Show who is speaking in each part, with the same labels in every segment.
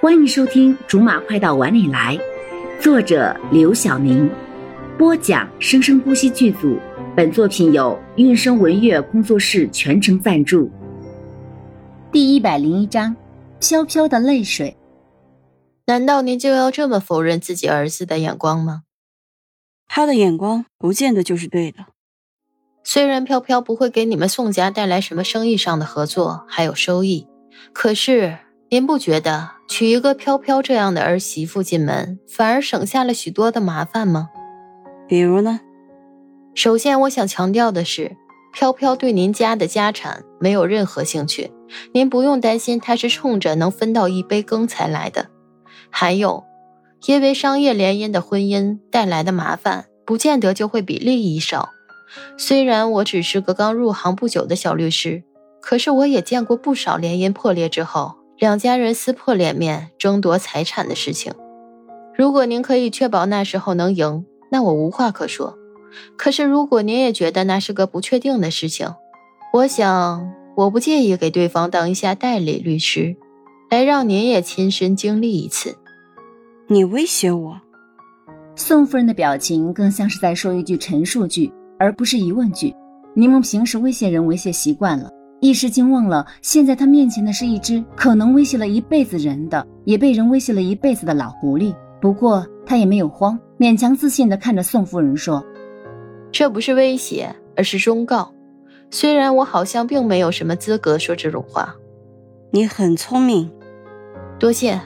Speaker 1: 欢迎收听《竹马快到碗里来》，作者刘晓宁，播讲生生不息剧组。本作品由韵声文乐工作室全程赞助。第一百零一章：飘飘的泪水。
Speaker 2: 难道您就要这么否认自己儿子的眼光吗？
Speaker 3: 他的眼光不见得就是对的。
Speaker 2: 虽然飘飘不会给你们宋家带来什么生意上的合作还有收益，可是您不觉得娶一个飘飘这样的儿媳妇进门，反而省下了许多的麻烦吗？
Speaker 3: 比如呢？
Speaker 2: 首先，我想强调的是，飘飘对您家的家产没有任何兴趣，您不用担心她是冲着能分到一杯羹才来的。还有，因为商业联姻的婚姻带来的麻烦，不见得就会比利益少。虽然我只是个刚入行不久的小律师，可是我也见过不少联姻破裂之后，两家人撕破脸面争夺财产的事情。如果您可以确保那时候能赢，那我无话可说。可是如果您也觉得那是个不确定的事情，我想我不介意给对方当一下代理律师，来让您也亲身经历一次。
Speaker 3: 你威胁我？
Speaker 1: 宋夫人的表情更像是在说一句陈述句。而不是疑问句。柠檬平时威胁人威胁习惯了，一时竟忘了，现在他面前的是一只可能威胁了一辈子人的，也被人威胁了一辈子的老狐狸。不过他也没有慌，勉强自信地看着宋夫人说：“
Speaker 2: 这不是威胁，而是忠告。虽然我好像并没有什么资格说这种话。
Speaker 3: 你很聪明，
Speaker 2: 多谢。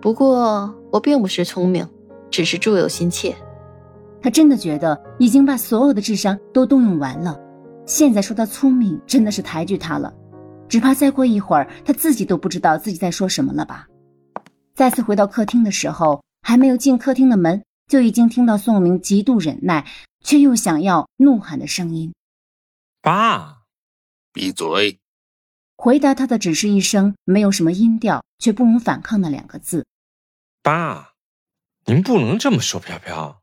Speaker 2: 不过我并不是聪明，只是助有心切。”
Speaker 1: 他真的觉得已经把所有的智商都动用完了，现在说他聪明真的是抬举他了，只怕再过一会儿他自己都不知道自己在说什么了吧。再次回到客厅的时候，还没有进客厅的门，就已经听到宋明极度忍耐却又想要怒喊的声音：“
Speaker 4: 爸，闭嘴！”
Speaker 1: 回答他的只是一声没有什么音调却不容反抗的两个字：“
Speaker 4: 爸，您不能这么说，飘飘。”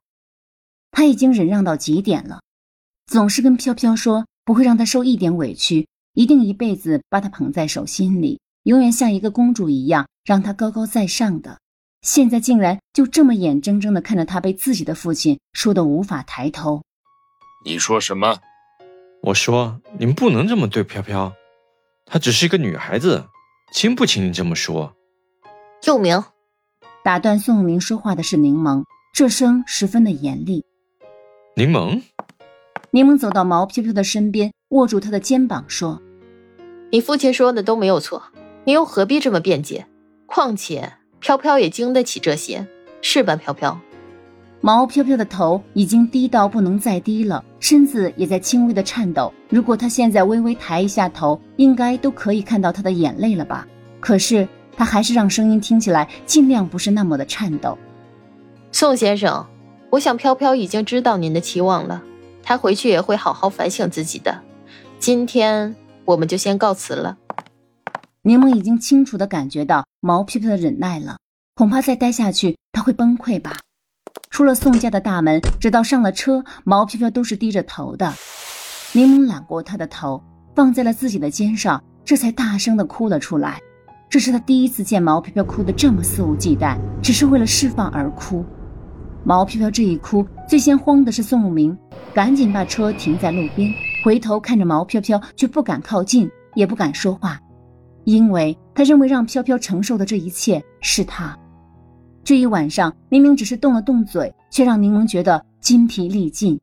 Speaker 1: 他已经忍让到极点了，总是跟飘飘说不会让他受一点委屈，一定一辈子把他捧在手心里，永远像一个公主一样让他高高在上的。现在竟然就这么眼睁睁的看着他被自己的父亲说的无法抬头。
Speaker 4: 你说什么？我说您不能这么对飘飘，她只是一个女孩子，轻不轻你这么说？
Speaker 2: 佑明，
Speaker 1: 打断宋明说话的是柠檬，这声十分的严厉。
Speaker 4: 柠檬，
Speaker 1: 柠檬走到毛飘飘的身边，握住他的肩膀说：“
Speaker 2: 你父亲说的都没有错，你又何必这么辩解？况且飘飘也经得起这些，是吧？”飘飘，
Speaker 1: 毛飘飘的头已经低到不能再低了，身子也在轻微的颤抖。如果他现在微微抬一下头，应该都可以看到他的眼泪了吧？可是他还是让声音听起来尽量不是那么的颤抖。
Speaker 2: 宋先生。我想飘飘已经知道您的期望了，他回去也会好好反省自己的。今天我们就先告辞了。
Speaker 1: 柠檬已经清楚的感觉到毛飘飘的忍耐了，恐怕再待下去他会崩溃吧。出了宋家的大门，直到上了车，毛飘飘都是低着头的。柠檬揽过他的头，放在了自己的肩上，这才大声的哭了出来。这是他第一次见毛飘飘哭得这么肆无忌惮，只是为了释放而哭。毛飘飘这一哭，最先慌的是宋慕明，赶紧把车停在路边，回头看着毛飘飘，却不敢靠近，也不敢说话，因为他认为让飘飘承受的这一切是他。这一晚上明明只是动了动嘴，却让柠檬觉得筋疲力尽。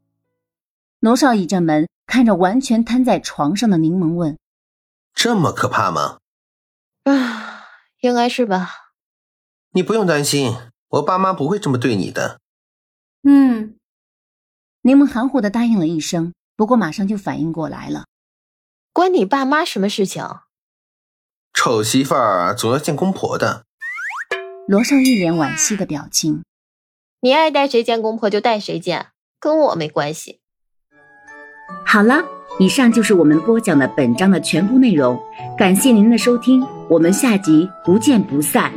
Speaker 1: 罗少倚着门，看着完全瘫在床上的柠檬，问：“
Speaker 5: 这么可怕吗？”“
Speaker 2: 啊，应该是吧。”“
Speaker 5: 你不用担心，我爸妈不会这么对你的。”
Speaker 1: 嗯，柠檬含糊的答应了一声，不过马上就反应过来了，
Speaker 2: 关你爸妈什么事情？
Speaker 5: 丑媳妇儿总要见公婆的。
Speaker 1: 罗少一脸惋惜的表情。
Speaker 2: 你爱带谁见公婆就带谁见，跟我没关系。
Speaker 1: 好了，以上就是我们播讲的本章的全部内容，感谢您的收听，我们下集不见不散。